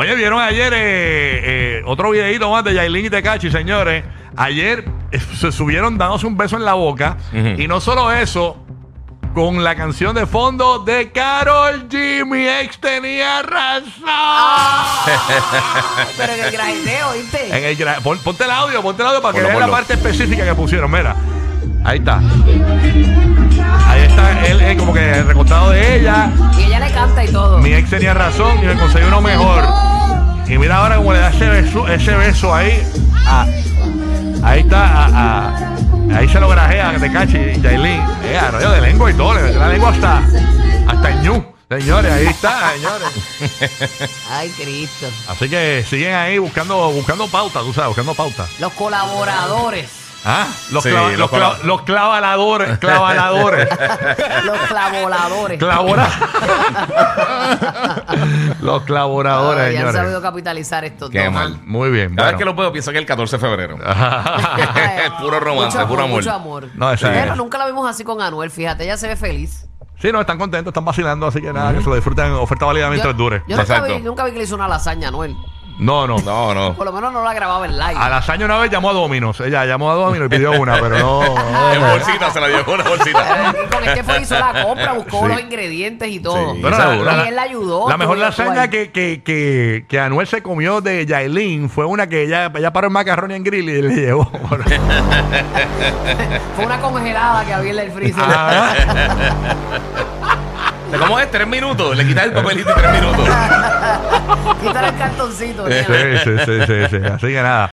Oye, vieron ayer eh, eh, otro videito más de Yailin y Tecachi, señores. Ayer eh, se subieron dándose un beso en la boca. Y no solo eso, con la canción de fondo de Carol G. Mi ex tenía razón. Pero en el ¿viste? En el gra- pon- ponte el audio, ponte el audio para que Ponlo, vean la ponlo. parte específica que pusieron. Mira, ahí está. Ahí está él eh, como que recostado de ella. Y ella le canta y todo. Mi ex tenía razón y me conseguí uno mejor. Y mira ahora cómo le da ese beso, ese beso ahí. a- ahí está. a- a- ahí se lo grajea de Cachi y Yailin. Eh, rollo de lengua y todo. Le metió la lengua hasta, hasta el ñu. Señores, ahí está, señores. Ay, Cristo. Así que siguen ahí buscando, buscando pauta, tú sabes, buscando pauta. Los colaboradores. Ah, los, Sí, clava- los los, cola- cla- los clavaladores, clavaladores. Los clavoladores. Clavora- los colaboradores, Ay, han señores. sabido capitalizar esto Qué todo. mal. Muy bien. Cada bueno. vez que lo puedo pienso que es el 14 de febrero. Ay, Puro romance, mucho puro amor. Mucho amor. No, esa Pero es- nunca la vimos así con Anuel, fíjate, ella se ve feliz. Sí, no, están contentos, están vacilando, así que nada, que se lo disfruten. Oferta válida mientras dure. yo nunca, vi, nunca vi que le hizo una lasaña a Anuel. No, no. No, no. Por lo menos no la grababa en live. A las años una vez llamó a Dominos. Ella llamó a Dominos y pidió una, pero no. En bolsita, se la dio con una bolsita. Eh, con este fue hizo la compra, buscó Sí. los ingredientes y todo. Sí, y él la ayudó. La mejor lasaña que, que, que, que Anuel se comió de Yailin fue una que ella, ella paró en macarrón en grill y le llevó. Fue una congelada que había en el freezer. Ah, ¿Cómo es? Tres minutos. Le quitas el papelito y tres minutos. Quítale el cartoncito. sí, sí, sí, sí, sí. Así que nada.